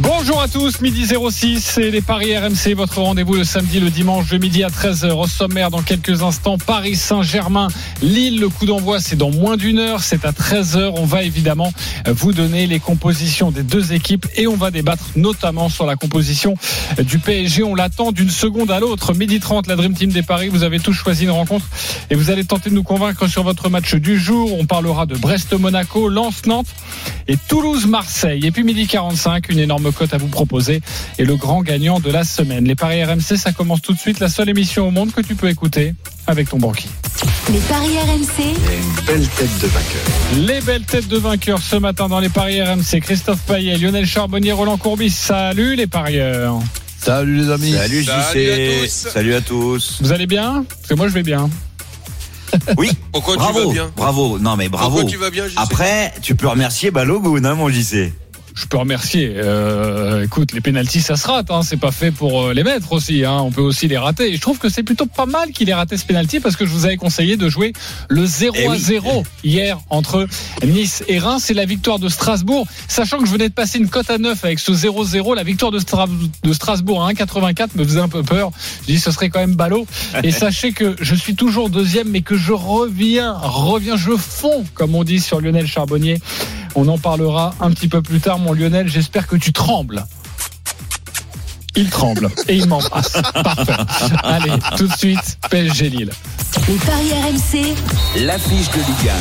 Bonjour à tous, midi 06, c'est les Paris RMC, votre rendez-vous le samedi, le dimanche de midi à 13h. Au sommaire, dans quelques instants, Paris Saint-Germain, Lille, le coup d'envoi, c'est dans moins d'une heure, c'est à 13h. On va évidemment vous donner les compositions des deux équipes et on va débattre notamment sur la composition du PSG. On l'attend d'une seconde à l'autre. Midi 30, la Dream Team des Paris, vous avez tous choisi une rencontre et vous allez tenter de nous convaincre sur votre match du jour. On parlera de Brest-Monaco, Lens-Nantes et Toulouse-Marseille. Et puis midi 45, une énorme cote à vous proposer et le grand gagnant de la semaine. Les paris RMC, ça commence tout de suite. La seule émission au monde que tu peux écouter avec ton banquier. Les paris RMC. une belle tête de vainqueur. Les belles têtes de vainqueurs ce matin dans les paris RMC. Christophe Payet, Lionel Charbonnier, Roland Courbis. Salut les parieurs. Salut les amis. Salut Salut JC. à tous. Salut à tous. Vous allez bien Parce que moi je vais bien. Oui, Pourquoi tu bravo. vas bien Bravo. Non mais bravo. Pourquoi tu vas bien JC Après, tu peux remercier Balogun, hein, mon JC. Je peux remercier. Euh, écoute, les pénalties, ça se rate. Hein. C'est pas fait pour euh, les mettre aussi. Hein. On peut aussi les rater. Et je trouve que c'est plutôt pas mal qu'il ait raté ce pénalty parce que je vous avais conseillé de jouer le 0 Eh à oui. 0 hier entre Nice et Reims. C'est la victoire de Strasbourg. Sachant que je venais de passer une cote à 9 avec ce 0-0, la victoire de, Stra- de Strasbourg à 1,84 me faisait un peu peur. Je dis ce serait quand même ballot. Et sachez que je suis toujours deuxième, mais que je reviens, reviens, je fonds, comme on dit sur Lionel Charbonnier. On en parlera un petit peu plus tard, mon Lionel. J'espère que tu trembles. Il tremble et il m'embrasse. Parfait. Allez, tout de suite, PSG Lille. Les paris RMC. L'affiche de Ligue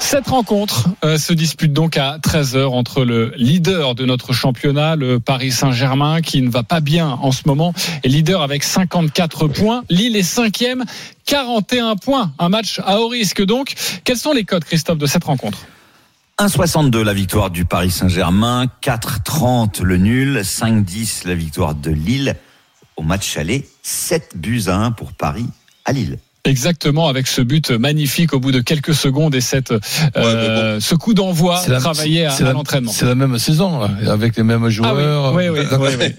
Cette rencontre euh, se dispute donc à 13h entre le leader de notre championnat, le Paris Saint-Germain, qui ne va pas bien en ce moment, et leader avec 54 points. Lille est cinquième, 41 points. Un match à haut risque donc. Quels sont les codes, Christophe, de cette rencontre? 1,62 la victoire du Paris Saint-Germain, 4,30 le nul, 5,10 la victoire de Lille. Au match aller, 7 buts à 1 pour Paris à Lille. Exactement, avec ce but magnifique au bout de quelques secondes et cette, euh, ce coup d'envoi travaillé à, à l'entraînement. C'est la même saison, avec les mêmes Ah joueurs. oui, oui,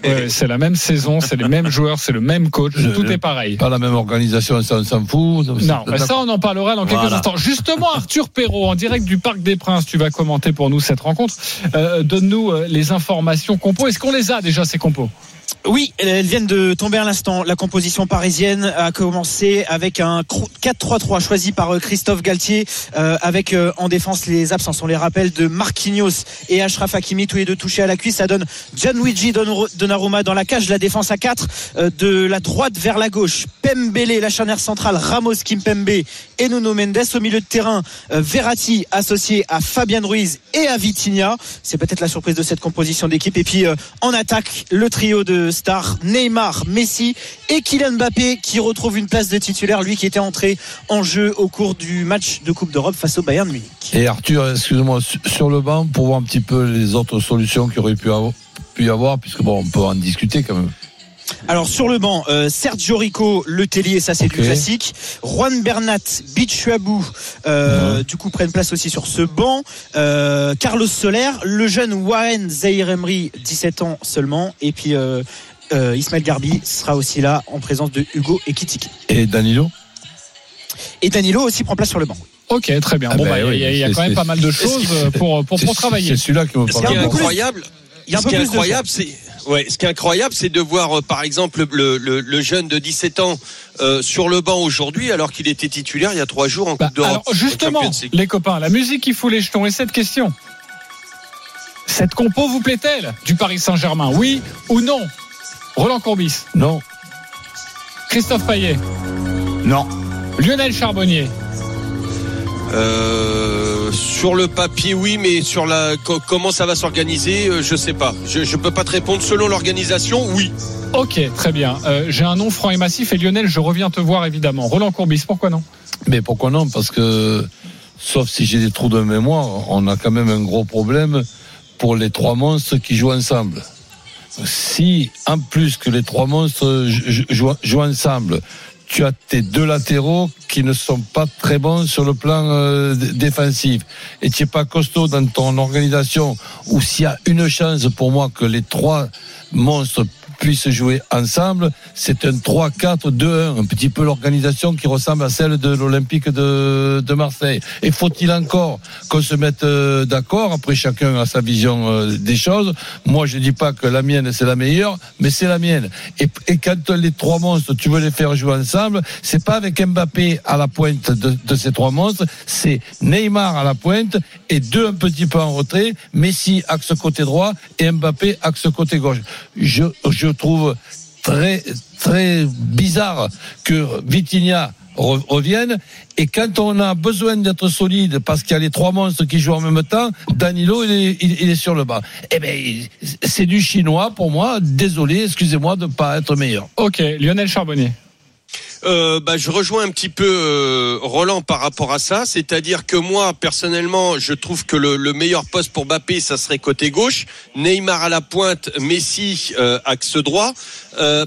oui, c'est la même saison, c'est les mêmes joueurs, c'est le même coach, Je- tout est pareil. Pas la même organisation, ça on s'en fout. Non, mais ça on en parlera dans quelques Voilà. instants. Justement, Arthur Perrault, en direct du Parc des Princes, tu vas commenter pour nous cette rencontre. Euh, Donne-nous euh, les informations compos. Est-ce qu'on les a déjà ces compos? Oui, elles viennent de tomber à l'instant. La composition parisienne a commencé avec un 4-3-3 choisi par euh, Christophe Galtier, euh, avec euh, en défense les absences. On les rappelle de Marquinhos et Achraf Hakimi, tous les deux touchés à la cuisse. Ça donne Gianluigi Donnarumma dans la cage, la défense à 4, de la droite vers la gauche. Pembele, la charnière centrale, Ramos Kimpembe et Nuno Mendes au milieu de terrain. Verratti associé à Fabien Ruiz et à Vitinha. C'est peut-être la surprise de cette composition d'équipe. Et puis en attaque, le trio de stars Neymar, Messi et Kylian Mbappé qui retrouve une place de titulaire, lui qui était entré en jeu au cours du match de Coupe d'Europe face au Bayern Munich. Et Arthur, excuse-moi, su- sur le banc, pour voir un petit peu les autres solutions qu'il aurait pu avoir, pu avoir, puisque bon, on peut en discuter quand même. Alors sur le banc, euh, Sergio Rico, Le Tellier, ça c'est du classique. Juan Bernat, Bichuabou, euh, du coup prennent place aussi sur ce banc. Euh, Carlos Soler, le jeune Warren Zahir Emery, 17 ans seulement, et puis euh, euh, Ismaël Garbi sera aussi là en présence de Hugo Ekitike. Et Danilo? Et Danilo aussi prend place sur le banc. Ok, très bien. Ah bon, ben bah, il oui, y a, y quand même pas mal de choses pour, pour, travailler. C'est celui-là qui me Ce qui est parle. incroyable, Il y a un ce peu qui est plus de incroyable, c'est ouais, ce qui est incroyable, c'est de voir euh, par exemple le, le, le jeune de 17 ans euh, sur le banc aujourd'hui, alors qu'il était titulaire il y a trois jours en Bah, Coupe d'Europe. alors justement, les copains, la musique qui fout les jetons et cette question. Cette compo vous plaît-elle du Paris Saint-Germain? Oui ou non? Roland Courbis, Non. Christophe Payet, Non. Lionel Charbonnier? Euh, sur le papier, oui, mais sur la co- comment ça va s'organiser, euh, je sais pas. Je, je peux pas te répondre. Selon l'organisation, oui. Ok, très bien. Euh, J'ai un nom franc et massif et Lionel, je reviens te voir évidemment. Roland Courbis, pourquoi non? Mais pourquoi non? Parce que, sauf si j'ai des trous de mémoire, on a quand même un gros problème pour les trois monstres qui jouent ensemble. Si, en plus que les trois monstres jou- jouent ensemble, tu as tes deux latéraux qui ne sont pas très bons sur le plan euh, défensif. Et tu n'es pas costaud dans ton organisation où s'il y a une chance pour moi que les trois monstres puissent jouer ensemble, c'est un 3-4-2-1, un petit peu l'organisation qui ressemble à celle de l'Olympique de, Marseille. Et faut-il encore qu'on se mette euh, d'accord? Après, chacun a sa vision euh, des choses. Moi, je dis pas que la mienne c'est la meilleure, mais c'est la mienne. Et, quand les trois monstres, tu veux les faire jouer ensemble, c'est pas avec Mbappé à la pointe de, ces trois monstres, c'est Neymar à la pointe et deux un petit peu en retrait, Messi axe côté droit et Mbappé axe côté gauche. Je trouve très très bizarre que Vitinha re- revienne. Et quand on a besoin d'être solide parce qu'il y a les trois monstres qui jouent en même temps Danilo il est, il, il est sur le banc. Eh ben c'est du chinois pour moi. Désolé excusez-moi de ne pas être meilleur. Ok, Lionel Charbonnier. Euh, bah, je rejoins un petit peu euh, Roland par rapport à ça, c'est-à-dire que moi personnellement, je trouve que le, le meilleur poste pour Mbappé, ça serait côté gauche, Neymar à la pointe, Messi euh, axe droit.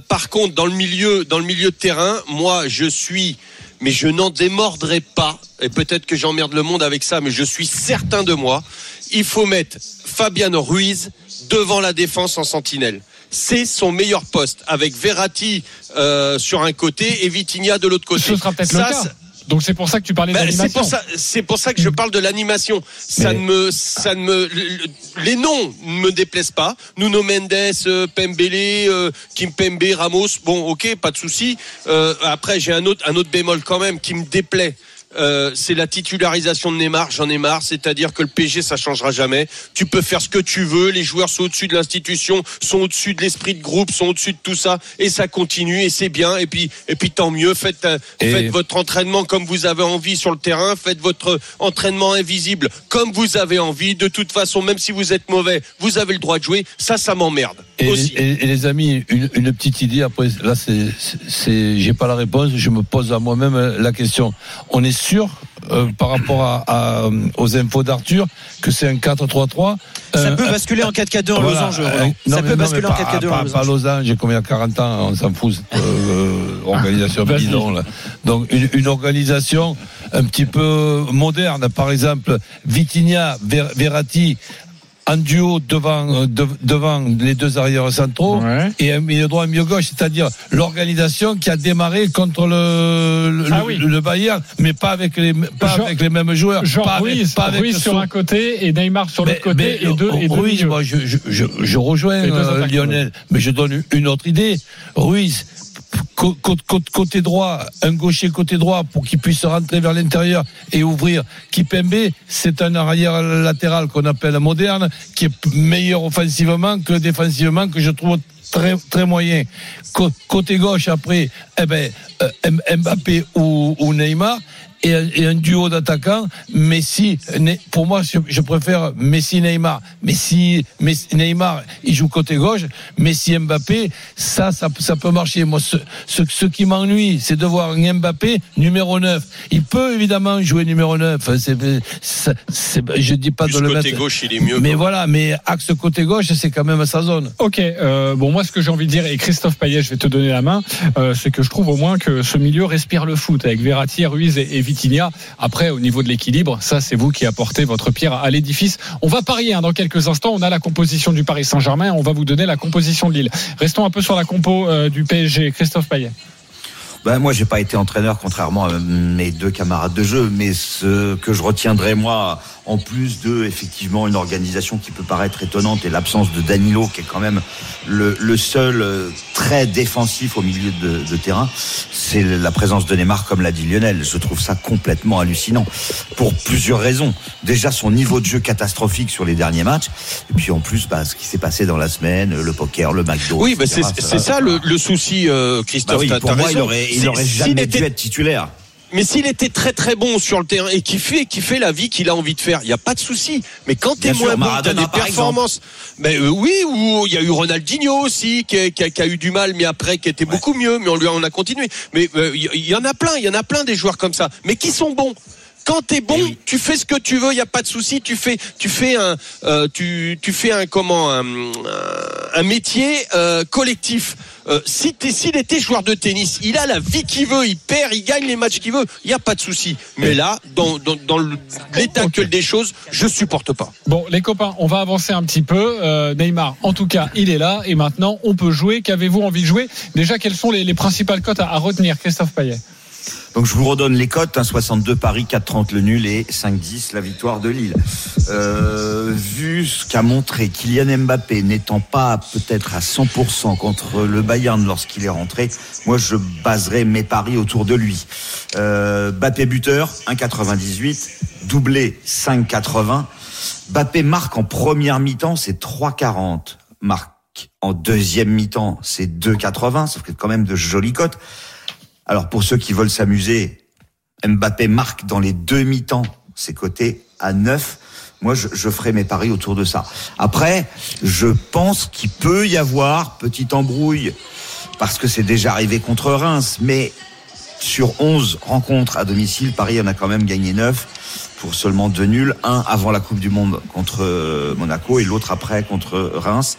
Par contre, dans le milieu, dans le milieu de terrain, moi, je suis, mais je n'en démordrai pas. Et peut-être que j'emmerde le monde avec ça, mais je suis certain de moi. Il faut mettre Fabiano Ruiz devant la défense en sentinelle. C'est son meilleur poste, avec Verratti euh, sur un côté et Vitinha de l'autre côté. Ce sera peut-être le cas. Donc c'est pour ça que tu parlais ben, d'animation. c'est pour ça que je parle de l'animation. Ça ne me, ça ne me, le- les noms ne me déplaisent pas. Nuno Mendes, euh, Pembele, euh, Kimpembe, Ramos. Bon, ok, pas de souci. Euh, après, j'ai un autre, un autre bémol quand même qui me déplaît. Euh, c'est la titularisation de Neymar. J'en ai marre. C'est-à-dire que le PG, ça changera jamais. Tu peux faire ce que tu veux. Les joueurs sont au-dessus de l'institution, sont au-dessus de l'esprit de groupe, sont au-dessus de tout ça, et ça continue et c'est bien. Et puis, et puis tant mieux. Faites, euh, Et- faites votre entraînement comme vous avez envie sur le terrain. Faites votre entraînement invisible comme vous avez envie. De toute façon, même si vous êtes mauvais, vous avez le droit de jouer. Ça, ça m'emmerde Et, aussi. et- et les amis, une, une petite idée. Après, là, c'est, j'ai pas la réponse. Je me pose à moi-même euh, la question. On est sûr, euh, par rapport à, à, euh, aux infos d'Arthur, que c'est un 4-3-3. Ça euh, peut basculer en 4-4-2 en voilà, losange, euh, non, Ça mais peut non, basculer mais en pas- 4-4-2 en pas, pas losange. losange, y a 40 ans, on s'en fout, cette euh, organisation bidon, là. Donc, une, une organisation un petit peu moderne. Par exemple, Vitinha, Ver- Verratti, en duo devant, euh, de- devant les deux arrières centraux Ouais. et un milieu droit, un milieu gauche, c'est-à-dire l'organisation qui a démarré contre le, le, Ah le- oui. le Bayern, mais pas avec les, pas Genre- avec les mêmes joueurs. Genre pas avec, Ruiz, pas avec Ruiz sur son- un côté et Neymar sur l'autre côté mais, et deux, et deux Ruiz, milieux. moi, je, je, je, je rejoins euh, Lionel, mais je donne une autre idée. Ruiz, côté droit, un gaucher côté droit pour qu'il puisse rentrer vers l'intérieur et ouvrir. Kipembe, c'est un arrière latéral qu'on appelle moderne, qui est meilleur offensivement que défensivement, que je trouve très moyen. Cô- Côté gauche après, eh ben euh, Mbappé ou Neymar. Et un, et un duo d'attaquants, Messi, pour moi, je, je préfère Messi-Neymar. Messi, Messi, Neymar, il joue côté gauche. Messi-Mbappé, ça, ça, ça peut marcher. Moi, ce, ce, ce qui m'ennuie, c'est de voir un Mbappé numéro 9. Il peut évidemment jouer numéro 9. C'est, je dis pas Plus de le côté mettre. gauche, il est mieux. Mais voilà, mais axe côté gauche, c'est quand même sa zone. Ok, euh, bon moi ce que j'ai envie de dire et Christophe Payet, je vais te donner la main, euh, c'est que je trouve au moins que ce milieu respire le foot avec Verratti, Ruiz et, et Après au niveau de l'équilibre, ça c'est vous qui apportez votre pierre à l'édifice. On va parier hein, dans quelques instants. On a la composition du Paris Saint-Germain. On va vous donner la composition de Lille. Restons un peu sur la compo euh, du PSG. Christophe Payet. Ben, moi, j'ai pas été entraîneur, contrairement à mes deux camarades de jeu, mais ce que je retiendrai, moi, en plus de, effectivement, une organisation qui peut paraître étonnante et l'absence de Danilo, qui est quand même le, le seul euh, très défensif au milieu de, de terrain, c'est la présence de Neymar, comme l'a dit Lionel. Je trouve ça complètement hallucinant. Pour plusieurs raisons. Déjà, son niveau de jeu catastrophique sur les derniers matchs. Et puis, en plus, bah, ce qui s'est passé dans la semaine, le poker, le McDo. Oui, bah, c'est ça le, le souci, euh, Bah Christophe. oui, pour moi, il aurait, il aurait jamais dû être titulaire. Mais s'il était très très bon sur le terrain et qui fait, qui fait la vie qu'il a envie de faire, il n'y a pas de souci. Mais quand t'es moins bon, t'as des performances. Mais euh, oui, ou il y a eu Ronaldinho aussi qui a, qui a- qui a eu du mal, mais après qui était beaucoup mieux. Mais on lui a, on a continué. Mais euh, y, il y en a plein, il y en a plein des joueurs comme ça, mais qui sont bons? Quand t'es bon, Eh oui. tu fais ce que tu veux, il y a pas de souci. Tu fais, tu fais un, euh, tu, tu fais un comment, un, métier euh, collectif. Euh, si t'es, s'il était joueur de tennis, il a la vie qu'il veut, il perd, il gagne les matchs qu'il veut, il y a pas de souci. Mais là, dans, dans, dans le- l'état actuel des choses, je supporte pas. Bon, les copains, on va avancer un petit peu. Euh, Neymar, en tout cas, il est là et maintenant, on peut jouer. Qu'avez-vous envie de jouer? Déjà, quelles sont les, les principales cotes à, à retenir, Christophe Payet? Donc je vous redonne les cotes, hein, 62 Paris, 4,30 le nul et 5,10 la victoire de Lille. Euh, vu ce qu'a montré Kylian Mbappé n'étant pas peut-être à 100% contre le Bayern lorsqu'il est rentré, moi je baserai mes paris autour de lui. Euh, Mbappé buteur, 1,98, doublé 5,80. Mbappé marque en première mi-temps, c'est 3,40. Marque en deuxième mi-temps, c'est 2,80, ça fait quand même de jolies cotes. Alors pour ceux qui veulent s'amuser, Mbappé marque dans les deux mi-temps, c'est coté à 9. Moi, je, je ferai mes paris autour de ça. Après, je pense qu'il peut y avoir petite embrouille parce que c'est déjà arrivé contre Reims, mais sur 11 rencontres à domicile, Paris en a quand même gagné 9 pour seulement deux nuls, un avant la Coupe du Monde contre euh, Monaco et l'autre après contre Reims.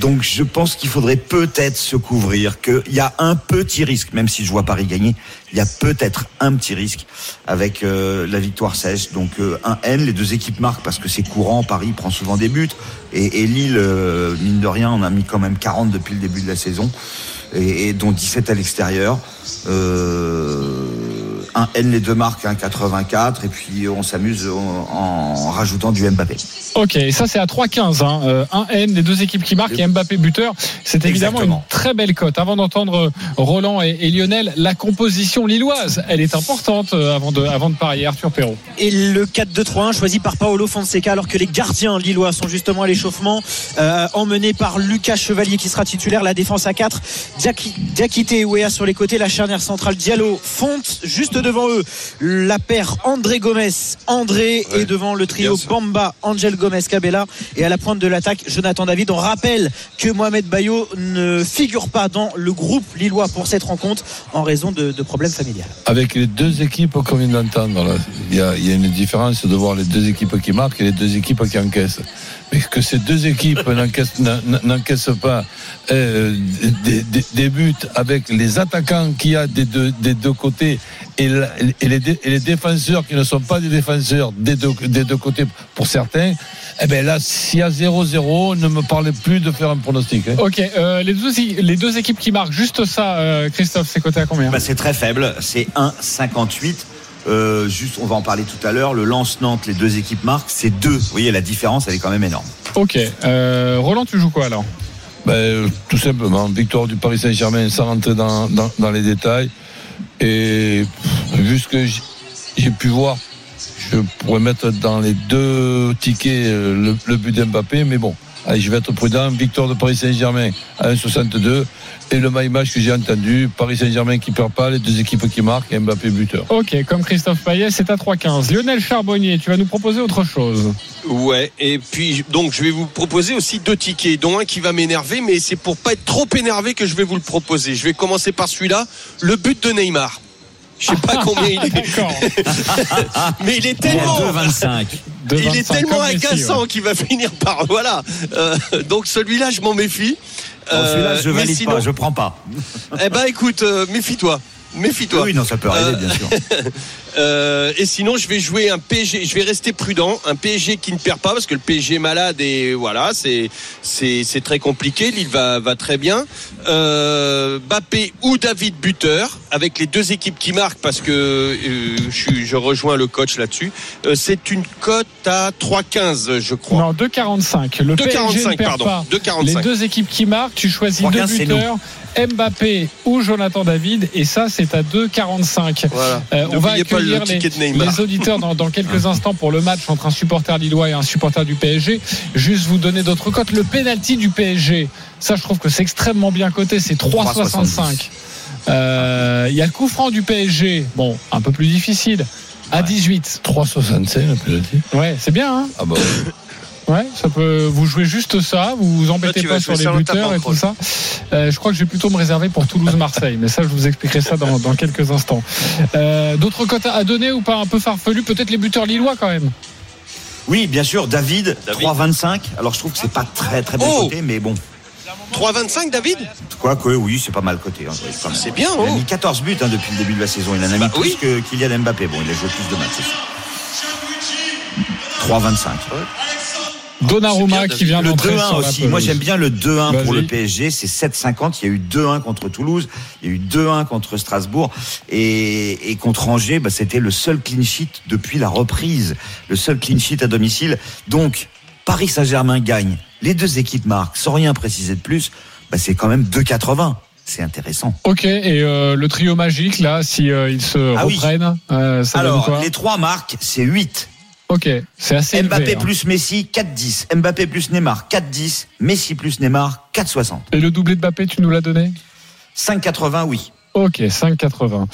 Donc je pense qu'il faudrait peut-être se couvrir, qu'il y a un petit risque, même si je vois Paris gagner, il y a peut-être un petit risque avec euh, la victoire sèche. Donc euh, un N, les deux équipes marquent parce que c'est courant, Paris prend souvent des buts, et, Lille, mine de rien, on a mis quand même 40 depuis le début de la saison, et, dont 17 à l'extérieur. Euh, un N, les deux marques, un 84, et puis on s'amuse en, en rajoutant du Mbappé. Ok, et ça c'est à 3,15. Hein. Euh, un N, les deux équipes qui marquent et Mbappé buteur. C'est évidemment Exactement. une très belle cote. Avant d'entendre euh, Roland et, et Lionel, la composition lilloise, elle est importante euh, avant de, avant de parier. Arthur Perrault. Et le 4-2-3-1 choisi par Paolo Fonseca alors que les gardiens lillois sont justement à l'échauffement euh, emmenés par Lucas Chevalier qui sera titulaire la défense à 4 Diaki- Diakité et Ouéa sur les côtés la charnière centrale Diallo Fonte juste devant eux la paire André Gomez André et devant le trio. Bamba Angel Gomez Cabella et à la pointe de l'attaque Jonathan David on rappelle que Mohamed Bayo ne figure pas dans le groupe lillois pour cette rencontre en raison de, de problèmes familiales Avec les deux équipes qu'on vient d'entendre, là, il y a, il y a une différence de voir les deux équipes qui marquent et les deux équipes qui encaissent. Mais que ces deux équipes n'encaissent, n'en- n'encaissent pas euh, des, des- des buts avec les attaquants qu'il y a des deux, des deux côtés et, la- et les, dé- et les défenseurs qui ne sont pas des défenseurs des deux, des deux côtés pour certains, eh ben là, s'il y a 0-0, ne me parlez plus de faire un pronostic. hein. Ok, euh, les, deux, les deux équipes qui marquent, juste ça, euh, Christophe, c'est coté à combien? Bah, c'est très faible, c'est 1,58. Euh, juste, on va en parler tout à l'heure. Le Lance-Nantes, les deux équipes marquent, c'est 2. Vous voyez, la différence, elle est quand même énorme. Ok, euh, Roland, tu joues quoi alors? Ben, tout simplement, victoire du Paris Saint-Germain sans rentrer dans, dans, dans les détails. Et vu ce que j'ai pu voir, je pourrais mettre dans les deux tickets euh, le, le but d'Mbappé, mais bon, allez, je vais être prudent. Victoire de Paris Saint-Germain à 1,62. Et le my match que j'ai entendu, Paris Saint-Germain qui perd pas, les deux équipes qui marquent et Mbappé buteur. Ok, comme Christophe Payet, c'est à 3,15. Lionel Charbonnier, tu vas nous proposer autre chose. Ouais, et puis donc je vais vous proposer aussi deux tickets, dont un qui va m'énerver, mais c'est pour pas être trop énervé que je vais vous le proposer. Je vais commencer par celui-là, le but de Neymar. Je sais pas combien il est, mais il est Il tellement, 2,25. De il est 25 tellement agaçant ouais. qu'il va finir par voilà. Euh, donc celui-là, je m'en méfie. Celui-là, Euh, je valide sinon- pas, je prends pas. Eh ben écoute, euh, méfie-toi, méfie-toi. Oui, non, ça peut arriver, bien sûr. Euh, et sinon, je vais jouer un PSG. Je vais rester prudent. Un PSG qui ne perd pas parce que le PSG est malade et voilà, c'est c'est c'est très compliqué. Lille va va très bien. Euh, Bappé ou David buteur avec les deux équipes qui marquent parce que euh, je suis je rejoins le coach là-dessus. Euh, c'est une cote à 3,15 je crois. Non, 2,45. Le PSG ne 2,45 perd pardon. pas. Les 2,45. deux équipes qui marquent, tu choisis 3,15, deux c'est buteurs, Mbappé ou Jonathan David, et ça, c'est à 2,45. Voilà. Euh, on va le accueillir les, ticket de Neymar. les auditeurs dans, dans quelques instants pour le match entre un supporter lillois et un supporter du PSG. Juste vous donner d'autres cotes. Le penalty du PSG, ça je trouve que c'est extrêmement bien coté, c'est 3,65. Euh, Il y a le coup franc du PSG, bon, un peu plus difficile, à 18. 3,65 le penalty. Ouais, c'est bien, hein Ah bah, Ouais, ça peut. Vous jouez juste ça, vous vous embêtez pas sur les sur buteurs et tout ça. Euh, je crois que je vais plutôt me réserver pour Toulouse-Marseille, mais ça, je vous expliquerai ça dans, dans quelques instants. Euh, D'autres cotes à donner ou pas un peu farfelu Peut-être les buteurs lillois quand même? Oui, bien sûr, David, David. 3,25. Alors je trouve que c'est pas très très bien Oh coté, mais bon. 3,25 David? Quoi que oui, c'est pas mal coté. hein. C'est bien, Il a oh. mis 14 buts hein, depuis le début de la saison. Il en a mis Bah plus oui. que Kylian Mbappé. Bon, il a joué plus de matchs, c'est sûr. 3,25. Donnarumma qui vient Le d'entrer 2-1 sur la aussi. Moi, j'aime bien le 2-1 pour le PSG. C'est 7,50. Il y a eu 2-1 contre Toulouse. Il y a eu 2-1 contre Strasbourg. Et, et contre Angers, bah, c'était le seul clean sheet depuis la reprise. Le seul clean sheet à domicile. Donc, Paris Saint-Germain gagne. Les deux équipes marquent. Sans rien préciser de plus, bah, c'est quand même 2,80. C'est intéressant. Ok, et euh, le trio magique là, si euh, ils se Ah oui. reprennent, euh, ça donne Alors, quoi? les trois marques, c'est 8. Ok, c'est assez Mbappé élevé. hein. plus Messi, 4-10. Mbappé plus Neymar, 4-10. Messi plus Neymar, 4-60. Et le doublé de Mbappé, tu nous l'as donné? 5,80, oui. Ok, 5,80.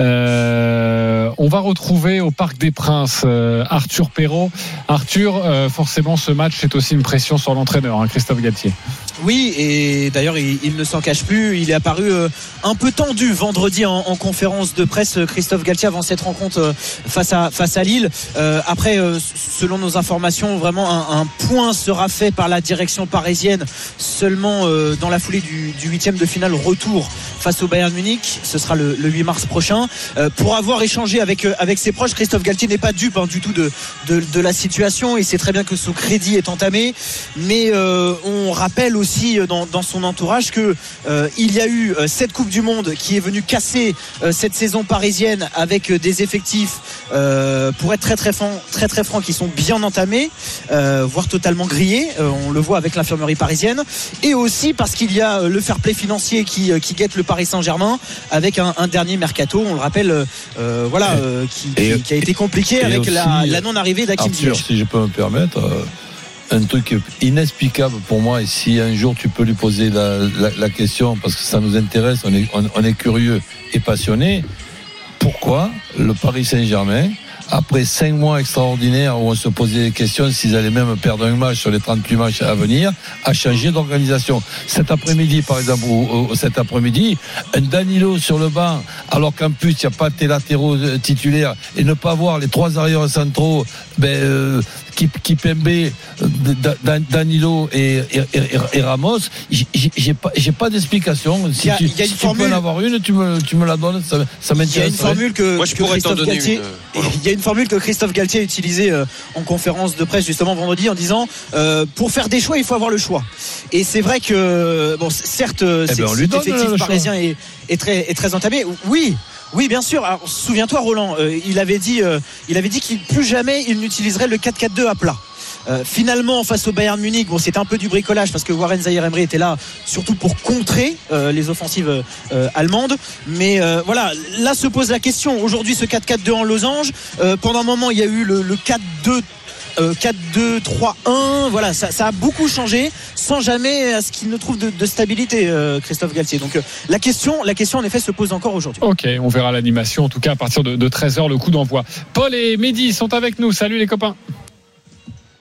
Euh, on va retrouver au Parc des Princes euh, Arthur Perrault. Arthur, euh, forcément, ce match c'est aussi une pression sur l'entraîneur, hein, Christophe Galtier. Oui, et d'ailleurs, il, ne s'en cache plus. Il est apparu euh, un peu tendu vendredi en, en conférence de presse, euh, Christophe Galtier, avant cette rencontre euh, face à, face à Lille. Après, selon nos informations, vraiment un, point sera fait par la direction parisienne seulement dans la foulée du, huitième de finale retour face au Bayern Munich. Ce sera le, le 8 mars prochain. Pour avoir échangé avec, avec ses proches, Christophe Galtier n'est pas dupe hein, du tout de, de, de la situation. Il sait très bien que son crédit est entamé. Mais on rappelle aussi euh, dans, dans son entourage que euh, il y a eu euh, cette Coupe du Monde qui est venue casser euh, cette saison parisienne avec euh, des effectifs, euh, pour être très très franc, très très franc, qui sont bien entamés, euh, voire totalement grillés. Euh, on le voit avec l'infirmerie parisienne. Et aussi parce qu'il y a euh, le fair play financier qui, euh, qui guette le Paris Saint-Germain avec un, un dernier mercato, on le rappelle, euh, euh, voilà, euh, qui, qui- Et- qui a été compliqué avec aussi, la, la non-arrivée Ziyech. si je peux me permettre, euh, un truc inexplicable pour moi, et si un jour tu peux lui poser la, question, parce que ça nous intéresse, on est, curieux et passionné, pourquoi le Paris Saint-Germain, après cinq mois extraordinaires où on se posait des questions s'ils allaient même perdre un match sur les 38 matchs à venir, a changé d'organisation. Cet après-midi, par exemple, ou, cet après-midi, un Danilo sur le banc, alors qu'en plus, il n'y a pas tes latéraux euh, titulaires, et ne pas voir les trois arrières centraux, ben, euh, Kipembe, Da- Da- Danilo et, et, et- et Ramos, j'ai- pas, j'ai pas d'explication. Si a- tu, si peux en avoir une, tu me, tu me la donnes, ça, ça Il y a m'intéresse. une formule que, Moi, je que pourrais t'en Christophe donner Galtier, une, euh, il y a une formule que Christophe Galtier a utilisée euh, en conférence de presse justement vendredi en disant euh, pour faire des choix il faut avoir le choix. Et c'est vrai que bon certes Eh c'est- ben, on lui cet donne, effectif le parisien est, est très est très entamé. Oui. Oui, bien sûr. Alors, souviens-toi, Roland, euh, il avait dit, euh, il avait dit qu'il plus jamais il n'utiliserait le 4-4-2 à plat. Euh, finalement, face au Bayern Munich, bon, c'était un peu du bricolage parce que Warren Zahir Emery était là surtout pour contrer euh, les offensives euh, allemandes. Mais euh, voilà, là se pose la question. Aujourd'hui, ce 4-4-2 en losange. euh, pendant un moment, il y a eu le, le 4-2. Euh, 4-2-3-1, voilà, ça, ça a beaucoup changé sans jamais à ce qu'il ne trouve de, de stabilité, euh, Christophe Galtier. Donc euh, la question, la question en effet se pose encore aujourd'hui. Ok, on verra l'animation, en tout cas à partir de, de 13h, le coup d'envoi. Paul et Mehdi sont avec nous. Salut les copains.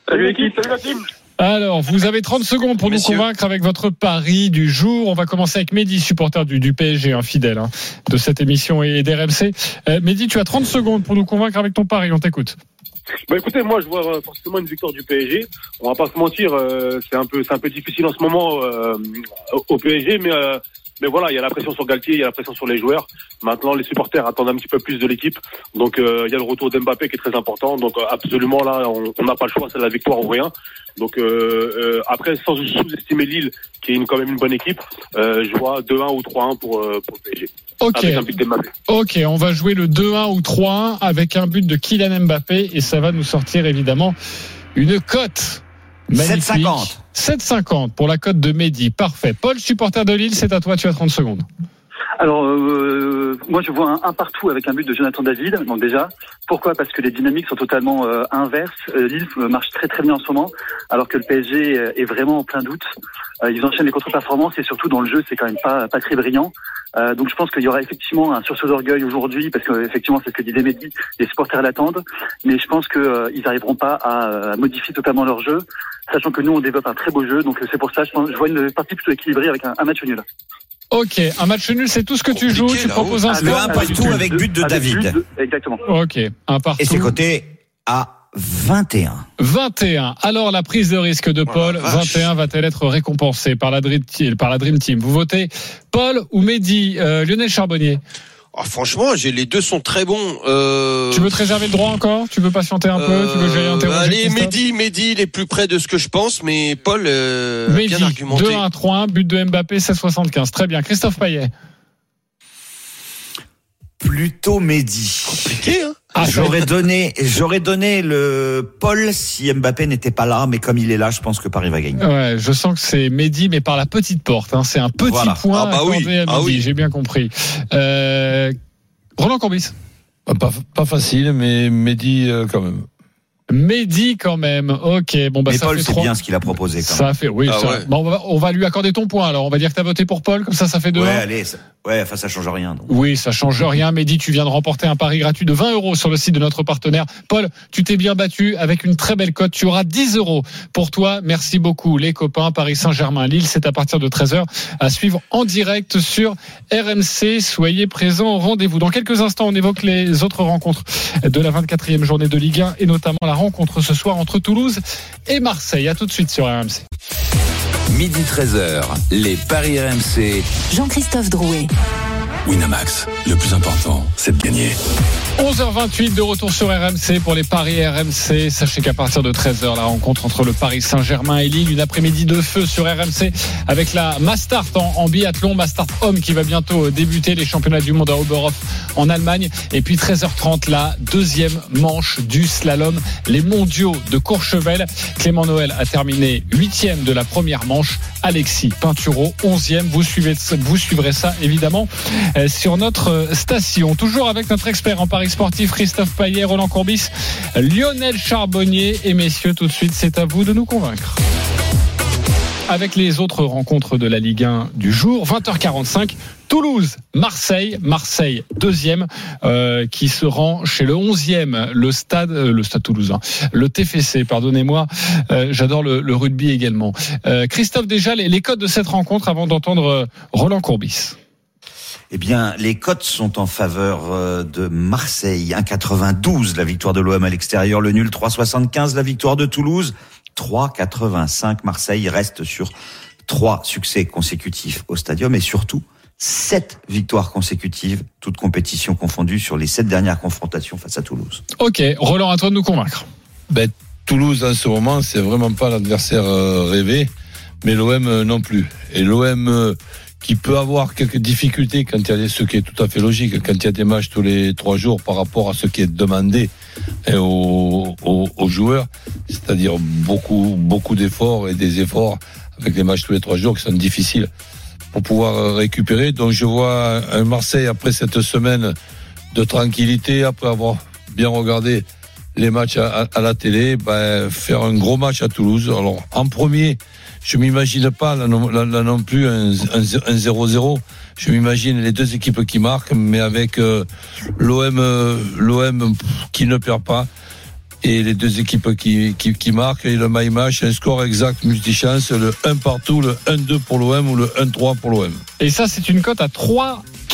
Salut l'équipe, salut la team. Alors, vous avez 30 secondes pour Messieurs. nous convaincre avec votre pari du jour. On va commencer avec Mehdi, supporter du, du PSG, un fidèle hein, de cette émission et d'RMC. Euh, Mehdi, tu as 30 secondes pour nous convaincre avec ton pari. On t'écoute. Bah écoutez, moi je vois euh, forcément une victoire du PSG. On va pas se mentir, euh, c'est un peu c'est un peu difficile en ce moment euh, au PSG, mais euh, mais voilà, il y a la pression sur Galtier, il y a la pression sur les joueurs. Maintenant, les supporters attendent un petit peu plus de l'équipe. Donc euh, il y a le retour d'Mbappé qui est très important. Donc euh, absolument là, on on n'a pas le choix, c'est la victoire ou rien. Donc euh, euh, après, sans sous-estimer Lille, qui est une, quand même une bonne équipe, euh, je vois 2-1 ou 3-1 pour, euh, pour le PSG. Ok, Avec un but d'Mbappé. ok, on va jouer le 2-1 ou 3-1 avec un but de Kylian Mbappé et ça va nous sortir évidemment une cote. magnifique. 7,50. 7,50 pour la cote de Mehdi. Parfait. Paul, supporter de Lille, c'est à toi. Tu as 30 secondes. Alors, euh, moi, je vois un, partout avec un but de Jonathan David. Donc déjà, pourquoi? Parce que les dynamiques sont totalement euh, inverses. Euh, Lille marche très très bien en ce moment, alors que le PSG est vraiment en plein doute. Euh, ils enchaînent les contre-performances et surtout dans le jeu, c'est quand même pas très brillant. Donc je pense qu'il y aura effectivement un sursaut d'orgueil aujourd'hui, parce que effectivement, c'est ce que disait Mehdi, les supporters l'attendent. Mais je pense que euh, ils n'arriveront pas à, modifier totalement leur jeu, sachant que nous, on développe un très beau jeu. Donc c'est pour ça, je, je vois une partie plutôt équilibrée avec un match nul. Ok, un match nul, c'est tout ce que tu joues. Tu proposes un Le score un partout avec but de Avec David. but de- Exactement. Ok, un partout. Et c'est coté à 21. 21. Alors la prise de risque de Paul, 21 va-t-elle être récompensée par la Dream Team, par la Dream Team? Vous votez Paul ou Mehdi Euh, Lionel Charbonnier? Ah, franchement, j'ai les deux sont très bons. Euh... Tu veux te réserver le droit encore? Tu veux patienter un peu? Tu veux interroger Allez, Mehdi, Mehdi, il est plus près de ce que je pense, mais Paul, euh, a Mehdi, bien argumenté. 2-1, 3-1, but de Mbappé, 7,75. Très bien. Christophe Payet. Plutôt Mehdi. Compliqué, hein Ah, ça- J'aurais donné, j'aurais donné le Paul si Mbappé n'était pas là, mais comme il est là, je pense que Paris va gagner. Ouais, je sens que c'est Mehdi, mais par la petite porte. hein. C'est un petit Voilà. point Ah bah oui. Ah oui. j'ai bien compris. Euh, Roland Courbis. Pas, pas facile, mais Mehdi euh, quand même. Mehdi quand même. Ok, bon bah mais ça Paul, fait c'est trois. bien ce qu'il a proposé. Quand Ça fait, oui. Ah ça- ouais. bon, on, va, on va lui accorder ton point. Alors, on va dire que t'as voté pour Paul, comme ça, ça fait deux. même. Ouais, allez, ça, ouais, enfin, ça change rien. donc. Oui, ça change rien. Mehdi, tu viens de remporter un pari gratuit de 20 euros sur le site de notre partenaire. Paul, tu t'es bien battu avec une très belle cote. Tu auras 10 euros pour toi. Merci beaucoup, les copains. Paris Saint-Germain, Lille, c'est à partir de 13h à suivre en direct sur RMC. Soyez présents au rendez-vous. Dans quelques instants, on évoque les autres rencontres de la 24e journée de Ligue 1 et notamment la rencontre ce soir entre Toulouse et Marseille. À tout de suite sur RMC. Midi 13h, les Paris RMC. Jean-Christophe Drouet. Winamax, le plus important, c'est de gagner. 11h28 de retour sur RMC pour les paris RMC. Sachez qu'à partir de 13h, la rencontre entre le Paris Saint-Germain et Lille, une après-midi de feu sur RMC avec la Mastart en, en biathlon, Mastart Homme qui va bientôt débuter les championnats du monde à Oberhof en Allemagne. Et puis 13h30, la deuxième manche du slalom, les mondiaux de Courchevel. Clément Noël a terminé huitième de la première manche. Alexis Pinturo, onzième. Vous suivez, vous suivrez ça évidemment sur notre euh, station. Toujours avec notre expert en paris sportif, Christophe Payet, Roland Courbis, Lionel Charbonnier. Et messieurs, tout de suite, c'est à vous de nous convaincre. Avec les autres rencontres de la Ligue 1 du jour, 20h45, Toulouse, Marseille, Marseille deuxième, euh, qui se rend chez le 11e, le stade, euh, le stade toulousain, le TFC, pardonnez-moi, euh, j'adore le, rugby également. Euh, Christophe, déjà les, les codes de cette rencontre avant d'entendre euh, Roland Courbis. Eh bien, les cotes sont en faveur euh, de Marseille. 1,92 la victoire de l'OM à l'extérieur, le nul 3,75 la victoire de Toulouse, 3,85 Marseille reste sur trois succès consécutifs au stadium et surtout sept victoires consécutives, toutes compétitions confondues sur les sept dernières confrontations face à Toulouse. Ok, Roland, à toi de nous convaincre. Ben, Toulouse en ce moment, c'est vraiment pas l'adversaire euh, rêvé, mais l'OM euh, non plus. Et l'OM euh, qui peut avoir quelques difficultés quand il y a des, ce qui est tout à fait logique, quand il y a des matchs tous les trois jours par rapport à ce qui est demandé hein, aux, aux- joueurs, c'est-à-dire beaucoup, beaucoup d'efforts et des efforts avec les matchs tous les trois jours qui sont difficiles pour pouvoir euh, récupérer. Donc je vois un Marseille après cette semaine de tranquillité, après avoir bien regardé les matchs à, la télé, ben, faire un gros match à Toulouse. Alors en premier, je m'imagine pas là non, plus un, un, un 0-0. Je m'imagine les deux équipes qui marquent, mais avec euh, l'OM euh, l'OM qui ne perd pas et les deux équipes qui, qui, marquent et le my match, un score exact multichance, le 1 partout, le 1-2 pour l'OM ou le 1-3 pour l'OM. Et ça, c'est une cote à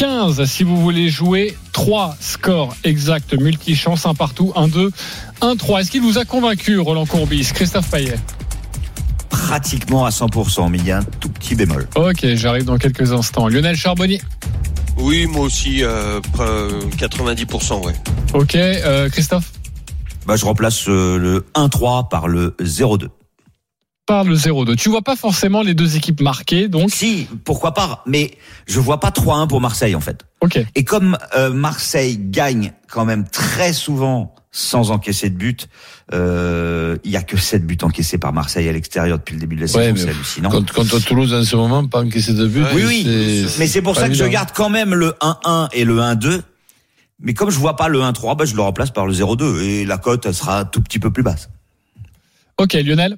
3,15 si vous voulez jouer 3 scores exacts, multichance, un partout, 1-2, 1-3. Est-ce qu'il vous a convaincu, Roland Courbis, Christophe Payet? Pratiquement à 100%, mais il y a un tout petit bémol. Ok, j'arrive dans quelques instants. Lionel Charbonnier. Oui, moi aussi, euh, pre- 90%, ouais. Ok, euh, Christophe? Bah, je remplace euh, le 1-3 par le 0-2. Par le 0-2. Tu vois pas forcément les deux équipes marquées, donc. Si, pourquoi pas, mais je vois pas 3-1 pour Marseille en fait. Ok. Et comme euh, Marseille gagne quand même très souvent sans encaisser de but. Euh, Il y a que 7 buts encaissés par Marseille à l'extérieur depuis le début de la saison, Ouais, c'est hallucinant. Contre, contre Toulouse en ce moment, pas encaissé de but. Oui, oui. Mais c'est pour ça que je garde quand même le 1-1 et le 1-2. Mais comme je vois pas le 1-3, bah, je le remplace par le 0-2 et la cote elle sera un tout petit peu plus basse. Ok, Lionel?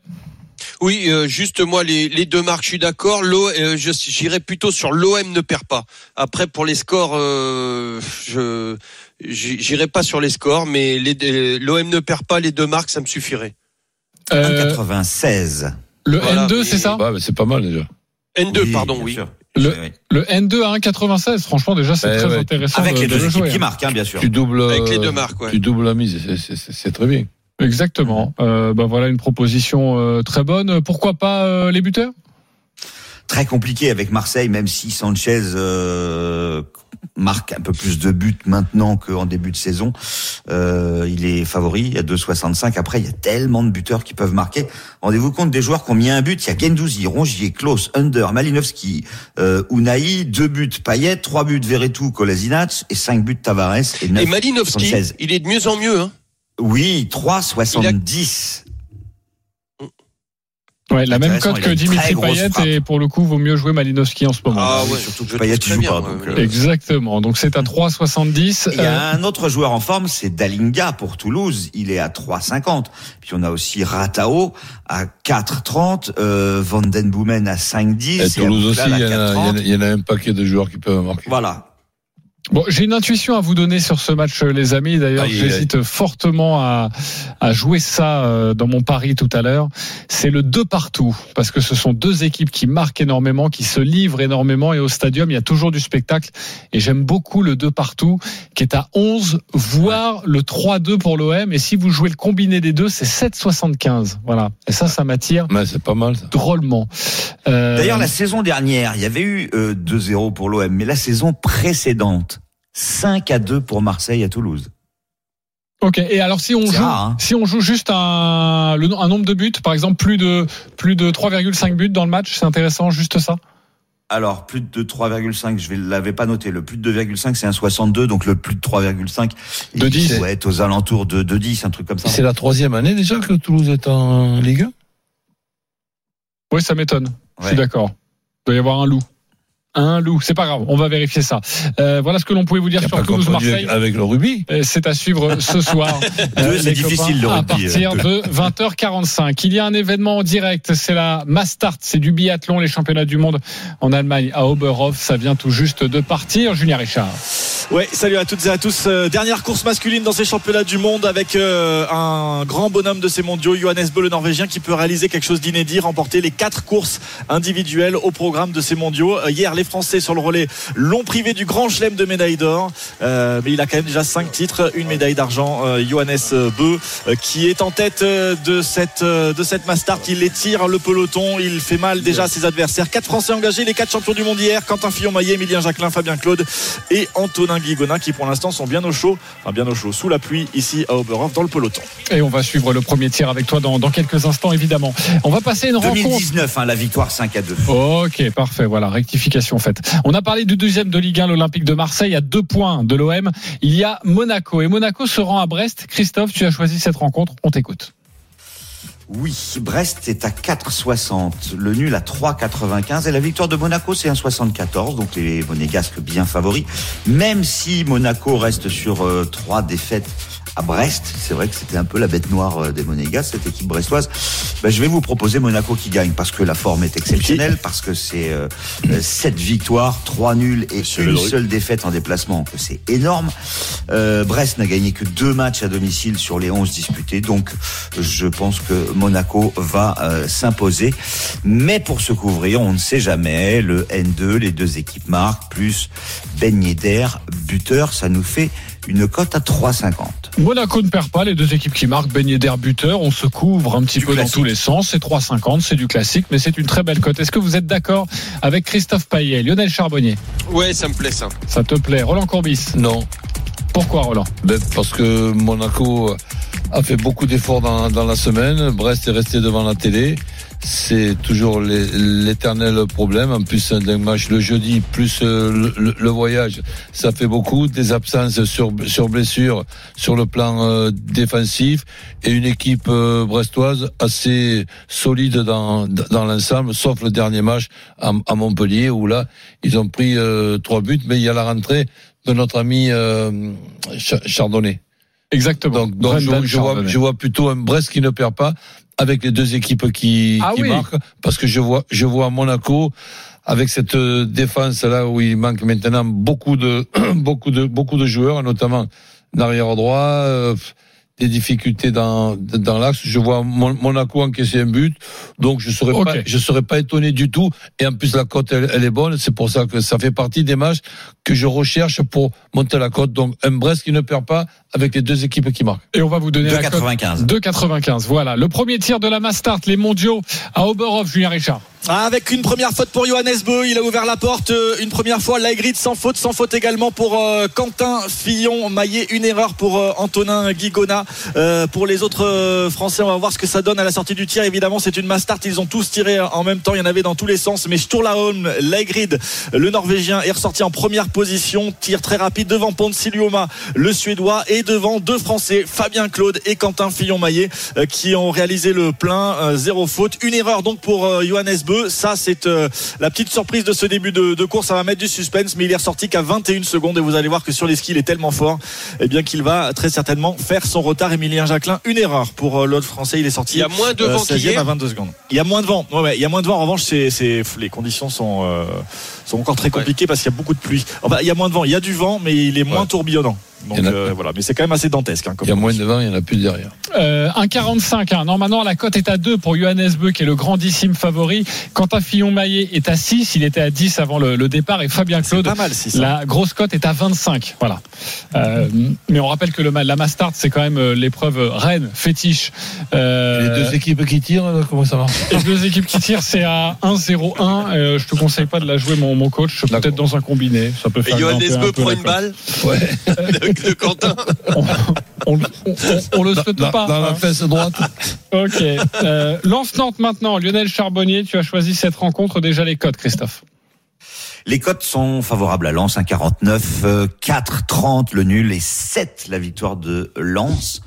Oui, euh, juste moi les, les deux marques, je suis d'accord. Euh, je- J'irais plutôt sur l'OM ne perd pas. Après pour les scores, euh, je j'irai pas sur les scores, mais l'OM ne perd pas les deux marques, ça me suffirait. Euh, 1,96. le Voilà, N2, mais- c'est ça c'est pas mal déjà. N2, Oui, pardon, oui. sûr. Le- Oui. Le N2 à 1,96. Franchement, déjà, c'est Ouais, très ouais. intéressant. Avec de- les de deux équipes jouer, qui hein. marquent, hein, bien sûr. Tu doubles, Avec les euh, deux marques, ouais. tu doubles la mise, c'est très bien. Exactement. Euh, bah voilà une proposition euh, très bonne. Pourquoi pas euh, les buteurs? Très compliqué avec Marseille, même si Sanchez euh, marque un peu plus de buts maintenant qu'en début de saison. Euh, il est favori à 2,65. Après, il y a tellement de buteurs qui peuvent marquer. Rendez-vous compte des joueurs qui ont mis un but. Il y a Gendouzi, Rongier, Klaus, Under, Malinowski, euh, Unai, deux buts Payet, trois buts Verretou, Kolasinac et cinq buts Tavares et neuf Et Malinowski, Sanchez. il est de mieux en mieux. Hein. Oui, 3,70. Ouais, la même cote que Dimitri Payet et pour le coup, vaut mieux jouer Malinowski en ce moment. Ah ouais, surtout que Payet, joue pas, donc, euh, Exactement. Donc c'est à 3,70. Il y a Euh, un autre joueur en forme, c'est Dalinga pour Toulouse. Il est à 3,50. Puis on a aussi Ratao à 4,30, euh, Van Den Boomen à 5,10. Et Toulouse aussi, il y, en a, il y en a- 4,30. il y en a un paquet de joueurs qui peuvent marquer. Voilà. Bon, j'ai une intuition à vous donner sur ce match, euh, les amis. D'ailleurs, Aïe, aïe, j'hésite fortement à, à jouer ça euh, dans mon pari tout à l'heure. C'est le deux partout, parce que ce sont deux équipes qui marquent énormément, qui se livrent énormément, et au stadium, il y a toujours du spectacle. Et j'aime beaucoup le deux partout, qui est à 11, voire le 3-2 pour l'OM. Et si vous jouez le combiné des deux, c'est 7,75. Voilà. Et ça, ça m'attire Mais c'est pas mal. ça. drôlement. Euh, D'ailleurs, la saison dernière, il y avait eu euh, 2-0 pour l'OM, mais la saison précédente, 5 à 2 pour Marseille à Toulouse. Ok. Et alors, si on C'est joue, rare, hein. si on joue juste un, le, un nombre de buts, par exemple, plus de, plus de 3,5 buts dans le match, c'est intéressant, juste ça? Alors, plus de 3,5, je ne l'avais pas noté. Le plus de 2,5, c'est un 62, donc le plus de 3,5, De il 10. doit être aux alentours de, de 10, un truc comme ça. C'est la troisième année déjà que Toulouse est en Ligue 1 Oui, ça m'étonne. Je suis Ouais. d'accord. Il doit y avoir un loup. Un loup. C'est pas grave. On va vérifier ça. Euh, voilà ce que l'on pouvait vous dire sur Toulouse Marseille. avec, avec le rugby. Euh, C'est à suivre ce soir. Deux, c'est difficile, le À rugby, partir de 20h45. Il y a un événement en direct. C'est la Mastart. C'est du biathlon, les championnats du monde en Allemagne à Oberhof. Ça vient tout juste de partir. Julien Richard. Ouais, salut à toutes et à tous. Euh, dernière course masculine dans ces championnats du monde avec euh, un grand bonhomme de ces mondiaux, Johannes Beu, le Norvégien, qui peut réaliser quelque chose d'inédit, remporter les quatre courses individuelles au programme de ces mondiaux. Euh, hier, les Français sur le relais l'ont privé du grand chelem de médaille d'or, Euh, mais il a quand même déjà cinq titres, une médaille d'argent. Euh, Johannes Beu, euh, qui est en tête de cette de cette Mastart, il étire le peloton, il fait mal déjà à ses adversaires. Quatre Français engagés, les quatre champions du monde hier, Quentin Fillon-Maillet, Emilien Jacquelin, Fabien Claude et Antonin Guigona qui pour l'instant sont bien au chaud, enfin bien au chaud, sous la pluie ici à Oberhof dans le peloton. Et on va suivre le premier tir avec toi dans, dans quelques instants, évidemment. On va passer une rencontre. 2019, hein, la victoire 5 à 2. Ok, parfait. Voilà, rectification On a parlé du deuxième de Ligue 1, l'Olympique de Marseille, à deux points de l'OM. Il y a Monaco. Et Monaco se rend à Brest. Christophe, tu as choisi cette rencontre. On t'écoute. Oui, Brest est à 4,60, le nul à 3,95 et la victoire de Monaco c'est 1,74, donc les monégasques bien favoris. Même si Monaco reste sur euh, trois défaites à Brest, c'est vrai que c'était un peu la bête noire euh, des monégasques, cette équipe brestoise. Ben, je vais vous proposer Monaco qui gagne parce que la forme est exceptionnelle, parce que c'est euh, euh, sept victoires, trois nuls et Monsieur une seule défaite en déplacement, c'est énorme. Euh, Brest n'a gagné que deux matchs à domicile sur les 11 disputés, donc je pense que Monaco va euh, s'imposer. Mais pour se couvrir, on ne sait jamais. Le N2, les deux équipes marquent, plus Ben Yedder, buteur, ça nous fait une cote à 3,50. Monaco ne perd pas. Les deux équipes qui marquent, Ben Yedder buteur. On se couvre un petit Du peu classique. dans tous les sens. C'est 3,50. C'est du classique, mais c'est une très belle cote. Est-ce que vous êtes d'accord avec Christophe Payet, Lionel Charbonnier? Ouais, ça me plaît ça. Ça te plaît Roland Courbis? Non. Pourquoi Roland? Ben, parce que Monaco a fait beaucoup d'efforts dans, dans la semaine. Brest est resté devant la télé. C'est toujours l'éternel problème. En plus d'un match le jeudi, plus euh, le, le- le voyage, ça fait beaucoup. Des absences sur, sur blessure sur le plan euh, défensif et une équipe euh, brestoise assez solide dans, dans l'ensemble, sauf le dernier match à, à Montpellier où là, ils ont pris euh, trois buts, mais il y a la rentrée de notre ami Cha- Chardonnay. Exactement. Donc, donc je, Brendan je vois, Chardonnay. je vois plutôt un Brest qui ne perd pas avec les deux équipes qui, Ah qui oui. marquent, parce que je vois, je vois Monaco avec cette euh, défense là où il manque maintenant beaucoup de, beaucoup de, beaucoup de joueurs, notamment l'arrière droit. euh, des difficultés dans dans l'axe. Je vois Mon- Monaco encaisser un but, donc je serais pas je serais pas étonné du tout. Et en plus la cote elle, elle est bonne, c'est pour ça que ça fait partie des matchs que je recherche pour monter la cote. Donc un Brest qui ne perd pas avec les deux équipes qui marquent. Et on va vous donner la cote 2,95. 2,95. Voilà. Le premier tir de la Mastart, les mondiaux à Oberhof, Julien Richard. Ah, Avec une première faute pour Johannes Beu, il a ouvert la porte euh, une première fois. Laigrid sans faute, sans faute également pour euh, Quentin Fillon. Maillet, une erreur pour euh, Antonin Guigona. Pour les autres Français, on va voir ce que ça donne à la sortie du tir. Évidemment, c'est une mass start. Ils ont tous tiré en même temps. Il y en avait dans tous les sens. Mais Sturlaholm, Laigrid, le Norvégien, est ressorti en première position. Tir très rapide devant Pontsilioma, le Suédois, et devant deux Français, Fabien Claude et Quentin Fillon-Maillet, qui ont réalisé le plein. zéro faute. Une erreur donc pour Johannes Beu. Ça, c'est euh, la petite surprise de ce début de, de course. Ça va mettre du suspense, mais il est ressorti qu'à 21 secondes. Et vous allez voir que sur les skis, il est tellement fort eh bien qu'il va très certainement faire son retard. Emilien Jacquelin, une erreur pour euh, l'autre français. Il est sorti Il y a moins de euh, vent 16e qu'hier. à 22 secondes. Il y a moins de vent. Ouais, ouais, il y a moins de vent. En revanche, c'est, c'est, les conditions sont, euh, sont encore très compliquées parce qu'il y a beaucoup de pluie. Enfin, il y a moins de vent. Il y a du vent, mais il est moins Ouais. tourbillonnant. Donc euh, voilà, mais c'est quand même assez dantesque. hein, comme Il y a moins de vent, il y en a plus derrière. Euh, 1,45. Hein. Non, maintenant, la cote est à 2 pour Johannes Beu, qui est le grandissime favori. Quentin Fillon-Maillet est à 6. Il était à 10 avant le, le départ. Et Fabien Claude, pas mal, si ça. la grosse cote est à 25. Voilà. Euh, mais on rappelle que le, la Mastart, c'est quand même euh, l'épreuve reine, fétiche. Euh, Les deux équipes qui tirent, comment ça marche? les deux équipes qui tirent, c'est à 1-0-1. Euh, je te conseille pas de la jouer, mon, mon coach. Peut-être dans un combiné. Ça peut Et faire un Beu peu prend une balle Ouais. de, de Quentin. on, on, on- on le souhaite dans, pas. dans la hein. fesse droite. Ok. Euh, Lance Nantes maintenant. Lionel Charbonnier, tu as choisi cette rencontre. Déjà les codes, Christophe. Les cotes sont favorables à Lens, 1,49, euh, 4,30 le nul et 7 la victoire de Lens,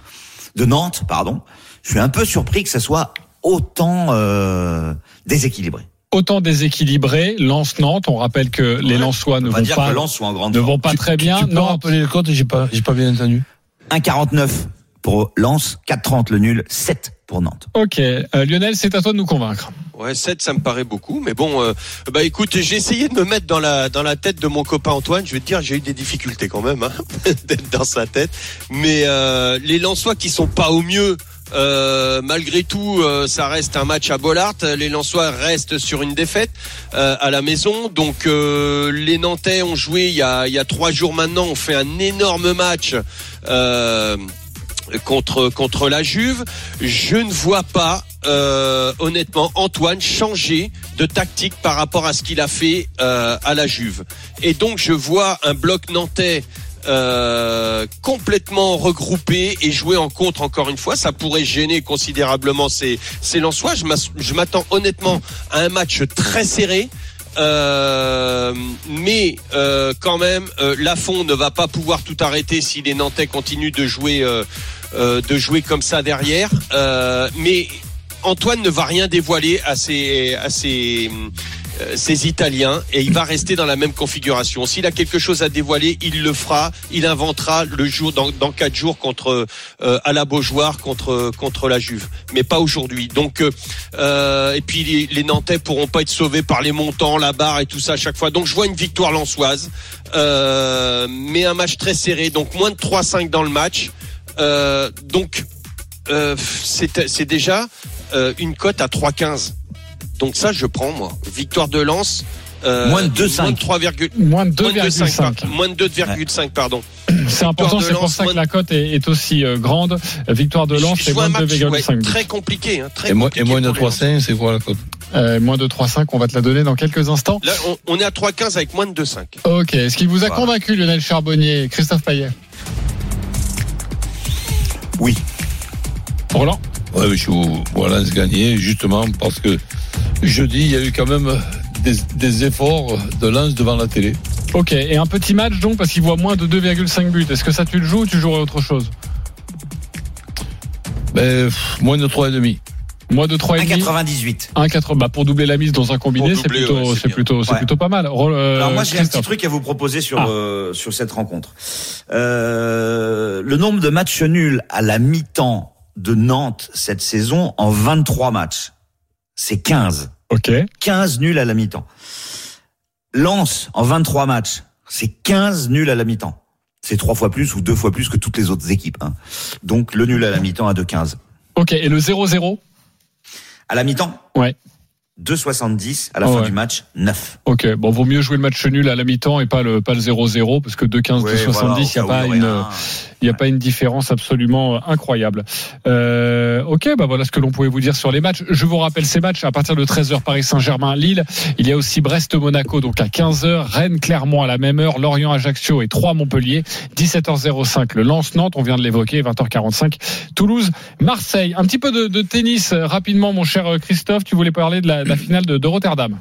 de Nantes, pardon. Je suis un peu surpris que ça soit autant euh, déséquilibré. Autant déséquilibré. Lance Nantes. On rappelle que les. Lensois ne vont pas, que Lens soit en grande ne vont pas très bien. Tu peux rappeler le code J'ai pas, j'ai pas bien entendu. 1,49 pour Lens, 4,30 le nul, 7 pour Nantes. Ok. Euh, Lionel, c'est à toi de nous convaincre. Ouais, 7, ça me paraît beaucoup. Mais bon, euh, bah écoute, j'ai essayé de me mettre dans la, dans la tête de mon copain Antoine. Je vais te dire, j'ai eu des difficultés quand même hein, d'être dans sa tête. Mais euh, les Lensois qui sont pas au mieux, euh, malgré tout, euh, ça reste un match à Bollard. Les Lensois restent sur une défaite euh, à la maison. Donc les Nantais ont joué il y a, trois jours maintenant. On fait un énorme match. Contre contre la Juve, je ne vois pas honnêtement Antoine changer de tactique par rapport à ce qu'il a fait à la Juve. Et donc je vois un bloc nantais euh, complètement regroupé et jouer en contre encore une fois, ça pourrait gêner considérablement ces ces. Je m'attends honnêtement à un match très serré. Euh, mais euh, quand même, euh, ne va pas pouvoir tout arrêter si les Nantais continuent de jouer, comme ça derrière. Mais Antoine ne va rien dévoiler à ses, à ses, euh, ses Italiens et il va rester dans la même configuration. S'il a quelque chose à dévoiler, il le fera. Il inventera le jour dans, dans quatre jours contre euh, à la Beaujoire contre contre la Juve, mais pas aujourd'hui. Donc euh, et puis les, les Nantais pourront pas être sauvés par les montants, la barre et tout ça à chaque fois. Donc je vois une victoire lançoise, euh, mais un match très serré. Donc moins de 3-5 dans le match. Euh, donc euh, c'est déjà une cote à 3,15. Donc ça, je prends moi. Victoire de Lens. Euh, Moins de 2,5. Moins de 3, Moins de moins de 2,5, 2,5. par- moins de 2,5 pardon. C'est important, de c'est pour ça que la cote est, est aussi euh, grande. Victoire de Lens, c'est moins de match ouais, 2,5. très compliqué. Hein, très Et, moins- et compliqué moins de pour les 3,5, c'est quoi la cote? Euh, moins de 3,5, on va te la donner dans quelques instants. Là, on, on est à 3,15 avec moins de 2,5. Ok. Est-ce qu'il vous a Voilà. convaincu, Lionel Charbonnier, Christophe Payet? Oui. Roland mais je vois Lens gagner, justement, parce que jeudi, il y a eu quand même des, des efforts de Lens devant la télé. Ok, et un petit match donc, parce qu'il voit moins de 2,5 buts. Est-ce que ça tu le joues ou tu jouerais autre chose? Ben, pff, moins de 3,5. Moins de 3,5 1,98. 1,80. Bah, pour doubler la mise dans un combiné, c'est plutôt, ouais, c'est plutôt, c'est plutôt pas mal. Euh, Alors moi j'ai un petit truc à vous proposer sur Ah. euh, sur cette rencontre. Euh, le nombre de matchs nuls à la mi-temps de Nantes cette saison en 23 matchs, c'est 15. Ok. 15 nuls à la mi-temps. Lens en 23 matchs, c'est 15 nuls à la mi-temps. C'est trois fois plus ou deux fois plus que toutes les autres équipes. hein. Donc le nul à la mi-temps à 2,15. Ok, et le 0-0 À la mi-temps? Ouais. 2,70 à la Oh fin ouais. du match, 9. Ok, bon, vaut mieux jouer le match nul à la mi-temps et pas le, pas le 0-0, parce que 2-15, Ouais, 2-70, voilà, au il n'y a pas une, un- il n'y a pas une différence absolument incroyable. Euh, ok, bah voilà ce que l'on pouvait vous dire sur les matchs. Je vous rappelle ces matchs à partir de 13h Paris Saint-Germain Lille. Il y a aussi Brest Monaco donc à 15h, Rennes Clermont à la même heure, Lorient Ajaccio et 3 Montpellier. 17h05 le Lance Nantes, on vient de l'évoquer, 20h45 Toulouse Marseille. Un petit peu de, tennis euh, rapidement mon cher Christophe, tu voulais parler de la, finale de Rotterdam.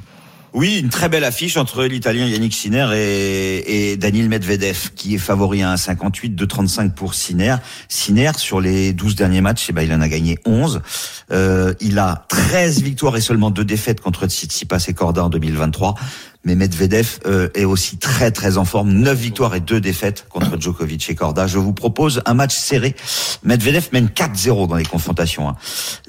Oui, une très belle affiche entre l'Italien Yannick Sinner et, et Daniil Medvedev, qui est favori à 1,58, 2,35 pour Sinner. Sinner, sur les 12 derniers matchs, eh ben, il en a gagné 11. Euh, il a 13 victoires et seulement deux défaites contre Tsitsipas et Corda en 2023. Mais Medvedev euh, est aussi très très en forme. 9 victoires et deux défaites contre Djokovic et Corda. Je vous propose un match serré. Medvedev mène 4-0 dans les confrontations. Hein.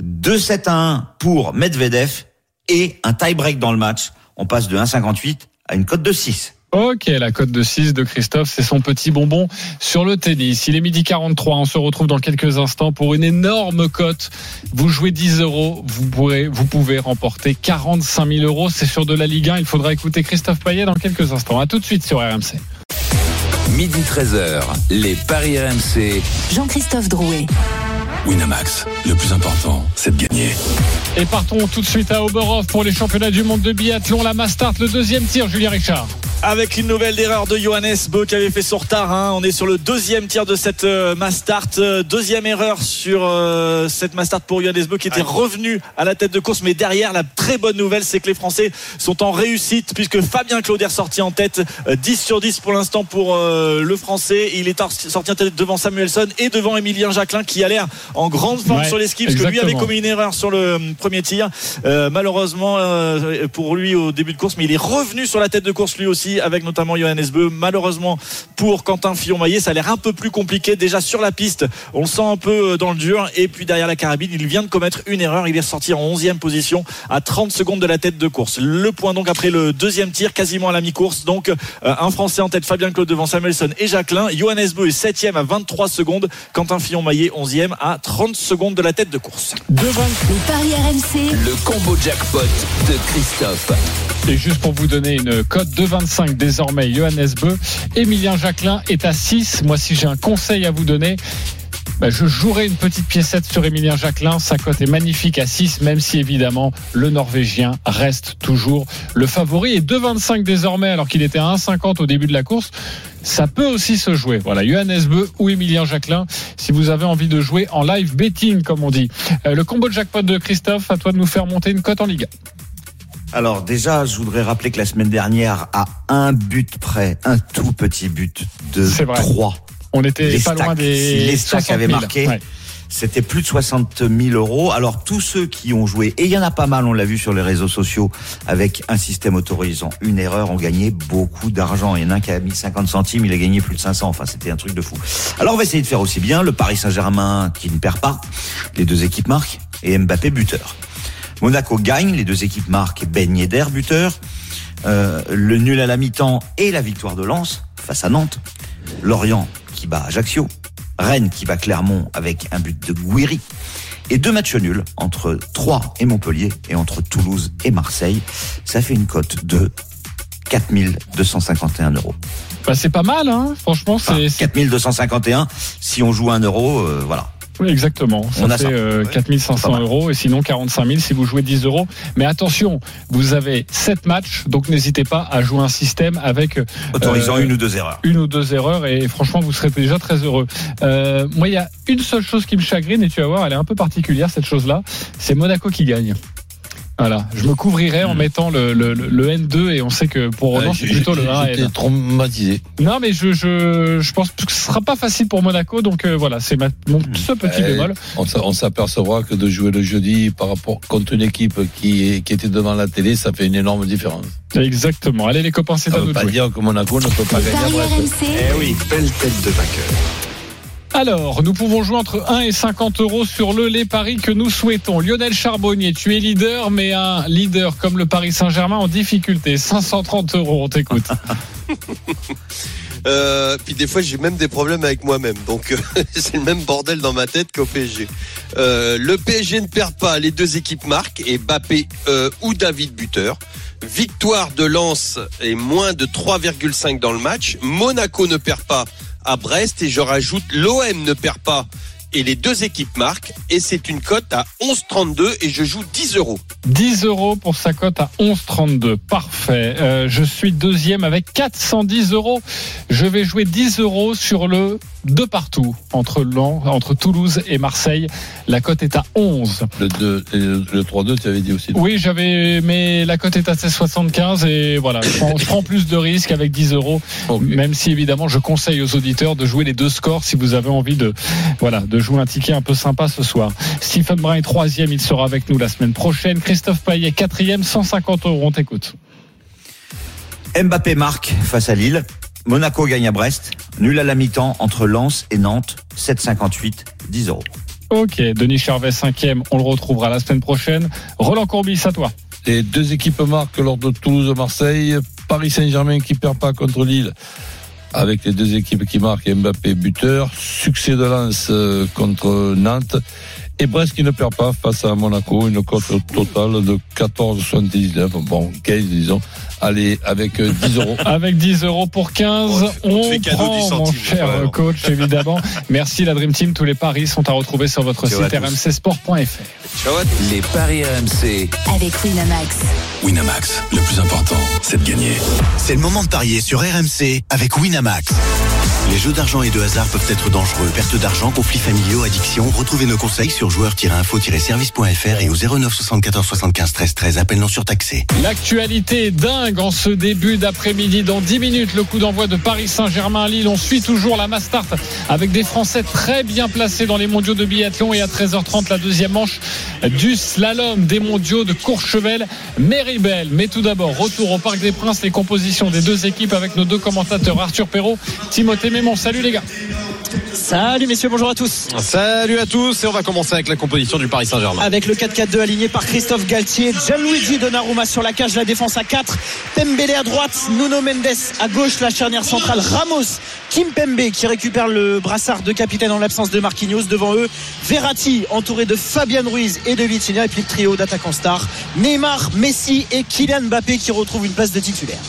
2-7 à 1 pour Medvedev et un tie-break dans le match. On passe de 1,58 à une cote de 6. Ok, la cote de 6 de Christophe, c'est son petit bonbon sur le tennis. Il est midi 43, on se retrouve dans quelques instants pour une énorme cote. Vous jouez 10 euros, vous pourrez, vous pouvez remporter 45 000 euros. C'est sur de la Ligue 1. Il faudra écouter Christophe Payet dans quelques instants. À tout de suite sur RMC. Midi 13h, les Paris RMC. Jean-Christophe Drouet. Winamax, le plus important, c'est de gagner. Et partons tout de suite à Oberhof pour les championnats du monde de biathlon. La Mastart, le deuxième tir, Julien Richard. Avec une nouvelle erreur de Johannes Bö qui avait fait son retard. hein. On est sur le deuxième tir de cette euh, Mastart. Euh, Deuxième erreur sur euh, cette Mastart pour Johannes Bö qui était revenu à la tête de course. Mais derrière, la très bonne nouvelle, c'est que les Français sont en réussite puisque Fabien Claude est sorti en tête. Euh, 10 sur 10 pour l'instant pour euh, le Français. Il est sorti en tête devant Samuelson et devant Emilien Jacquelin qui a l'air en grande forme Ouais, sur les skis parce que lui avait commis une erreur sur le euh, premier tir. Euh, malheureusement euh, pour lui au début de course, mais il est revenu sur la tête de course lui aussi avec notamment Johannes Beu. Malheureusement pour Quentin Fillon-Maillet, ça a l'air un peu plus compliqué. Déjà sur la piste, on le sent un peu euh, dans le dur. Et puis derrière la carabine, il vient de commettre une erreur. Il est sorti en 11e position à 30 secondes de la tête de course. Le point donc après le deuxième tir, quasiment à la mi-course. Donc euh, un Français en tête, Fabien Claude devant Samuelson et Jacquelin. Johannes Beu est 7e à 23 secondes. Quentin Fillon-Maillet 11e à 30 secondes de la tête de course. Devant Les paris RMC. Le combo jackpot de Christophe. Et juste pour vous donner une cote de 25 désormais, Johannes Beu, Emilien Jacquelin est à 6. Moi, si j'ai un conseil à vous donner, bah, je jouerai une petite piécette sur Emilien Jacquelin. Sa cote est magnifique à 6, même si évidemment le Norvégien reste toujours le favori. Et 2,25 désormais, alors qu'il était à 1,50 au début de la course. Ça peut aussi se jouer. Voilà, Johannes Beu ou Emilien Jacquelin, si vous avez envie de jouer en live betting, comme on dit. Euh, le combo de jackpot de Christophe, à toi de nous faire monter une cote en Liga. Alors déjà, je voudrais rappeler que la semaine dernière, à un but près, un tout petit but de C'est vrai. 3. On était Les pas loin stacks, des si les stacks 60 avaient 000. marqué, Ouais. c'était plus de 60 000 euros. Alors tous ceux qui ont joué, et il y en a pas mal, on l'a vu sur les réseaux sociaux, avec un système autorisant une erreur, ont gagné beaucoup d'argent. Il y en a un qui a mis 50 centimes, il a gagné plus de 500. Enfin, c'était un truc de fou. Alors on va essayer de faire aussi bien. Le Paris Saint-Germain qui ne perd pas, les deux équipes marquent, et Mbappé buteur. Monaco gagne, les deux équipes marquent, Ben Yedder buteur. Euh, le nul à la mi-temps et la victoire de Lens face à Nantes. Lorient qui bat Ajaccio. Rennes qui bat Clermont avec un but de Gouiri. Et deux matchs nuls entre Troyes et Montpellier et entre Toulouse et Marseille. Ça fait une cote de 4251 euros. Bah, c'est pas mal, hein. Franchement, c'est. Enfin, 4251, si on joue un euro, euh, voilà. Oui, exactement. Ça On a fait euh, Ouais. 4500 Pas mal. euros et sinon 45 000 si vous jouez 10 euros. Mais attention, vous avez 7 matchs, donc n'hésitez pas à jouer un système avec euh, Autorisant une ou deux erreurs. une ou deux erreurs et franchement vous serez déjà très heureux. Euh, moi il y a une seule chose qui me chagrine et tu vas voir elle est un peu particulière cette chose là, c'est Monaco qui gagne. Voilà, je me couvrirais en mettant le, le, le N2 et on sait que pour Roland Ouais, c'est plutôt le 1 J'étais traumatisé. Non mais je, je, je pense que ce sera pas facile pour Monaco donc euh, voilà c'est ma- mon ce petit Euh, bémol. On s'a- on s'apercevra que de jouer le jeudi par rapport contre une équipe qui, qui était devant la télé, ça fait une énorme différence. Exactement. Allez les copains c'est à ne nous veut de pas jouer. dire que Monaco ne peut pas gagner Eh oui, belle tête de vainqueur. Alors, nous pouvons jouer entre 1 et 50 euros sur le les paris que nous souhaitons. Lionel Charbonnier, tu es leader, mais un leader comme le Paris Saint-Germain en difficulté. 530 euros, on t'écoute. Euh, puis des fois, j'ai même des problèmes avec moi-même. Donc, euh, c'est le même bordel dans ma tête qu'au PSG. Euh, le PSG ne perd pas, les deux équipes marquent, et Bappé ou David buteur. Victoire de Lens et moins de 3,5 dans le match. Monaco ne perd pas à Brest et je rajoute l'OM ne perd pas et les deux équipes marquent et c'est une cote à 11,32 et je joue 10 euros. 10 euros pour sa cote à 11,32. Parfait. Euh, je suis deuxième avec 410 euros. Je vais jouer 10 euros sur le de partout entre, entre Toulouse et Marseille. La cote est à 11. Le, 2, le, le 3-2, tu avais dit aussi. Oui, j'avais, mais la cote est à 16,75 et voilà, je prends, je prends plus de risques avec 10 euros. Même si évidemment, je conseille aux auditeurs de jouer les deux scores si vous avez envie de, voilà, de jouer un ticket un peu sympa ce soir. Stephen Brun est troisième, il sera avec nous la semaine prochaine. Christophe Payet quatrième, 150 euros. On t'écoute. Mbappé marque face à Lille. Monaco gagne à Brest. Nul à la mi-temps entre Lens et Nantes. 7,58, 10 euros. Ok, Denis Charvet cinquième, on le retrouvera la semaine prochaine. Roland Courbis, à toi. Les deux équipes marquent lors de Toulouse-Marseille. Paris Saint-Germain qui perd pas contre Lille. Avec les deux équipes qui marquent Mbappé buteur. Succès de Lens euh, contre Nantes. Et Brest qui ne perd pas face à Monaco. Une cote totale de 14,79. Bon, 15 disons. Allez, avec euh, 10 euros. Avec 10 euros pour 15, Oh, on on fait cadeau prend, mon cher vraiment. coach, évidemment. Merci la Dream Team. Tous les paris sont à retrouver sur votre Ciao site rmcsport.fr. Les paris RMC. avec Winamax. Winamax, le plus important, c'est de gagner. C'est le moment de parier sur RMC avec Winamax. Les jeux d'argent et de hasard peuvent être dangereux. Perte d'argent, conflits familiaux, addiction. Retrouvez nos conseils sur joueurs-info-service.fr et au 09 74 75 13 13. Appel non surtaxé. L'actualité est dingue en ce début d'après-midi. Dans 10 minutes, le coup d'envoi de Paris Saint-Germain Lille. On suit toujours la Mastart avec des Français très bien placés dans les mondiaux de biathlon. Et à 13h30, la deuxième manche du slalom des mondiaux de Courchevel, Méribel. Mais tout d'abord, retour au Parc des Princes, les compositions des deux équipes avec nos deux commentateurs, Arthur Perrault, Timothée Mémon. Salut les gars. Salut messieurs, bonjour à tous. Salut à tous et on va commencer avec la composition du Paris Saint-Germain. Avec le 4-4-2 aligné par Christophe Galtier, Gianluigi Donnarumma sur la cage, la défense à 4, Pembele à droite, Nuno Mendes à gauche, la charnière centrale, Ramos, Kim Pembe qui récupère le brassard de capitaine en l'absence de Marquinhos. Devant eux, Verratti entouré de Fabian Ruiz et de Vitinha et puis le trio d'attaquants stars, Neymar, Messi et Kylian Mbappé qui retrouvent une place de titulaire.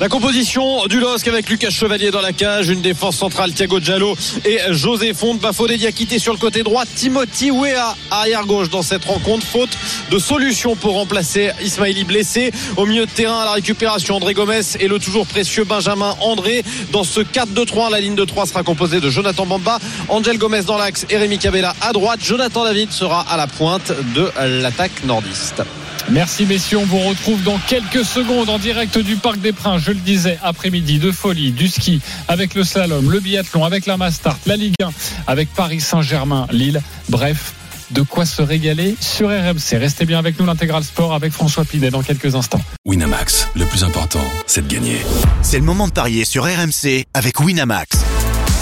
La composition du LOSC avec Lucas Chevalier dans la cage, une défense centrale Thiago Giallo et José Fonte. Bafodé Diakité sur le côté droit, Timothy Weah arrière gauche dans cette rencontre. Faute de solution pour remplacer Ismaili blessé. Au milieu de terrain à la récupération, André Gomez et le toujours précieux Benjamin André. Dans ce 4-2-3, la ligne de 3 sera composée de Jonathan Bamba, Angel Gomez dans l'axe et Rémi Cabella à droite. Jonathan David sera à la pointe de l'attaque nordiste. Merci messieurs, on vous retrouve dans quelques secondes en direct du Parc des Princes. Je le disais, après-midi de folie, du ski, avec le slalom, le biathlon, avec la Mastart, la Ligue 1, avec Paris Saint-Germain, Lille. Bref, de quoi se régaler sur RMC. Restez bien avec nous, l'intégral sport avec François Pinet dans quelques instants. Winamax, le plus important, c'est de gagner. C'est le moment de parier sur RMC avec Winamax.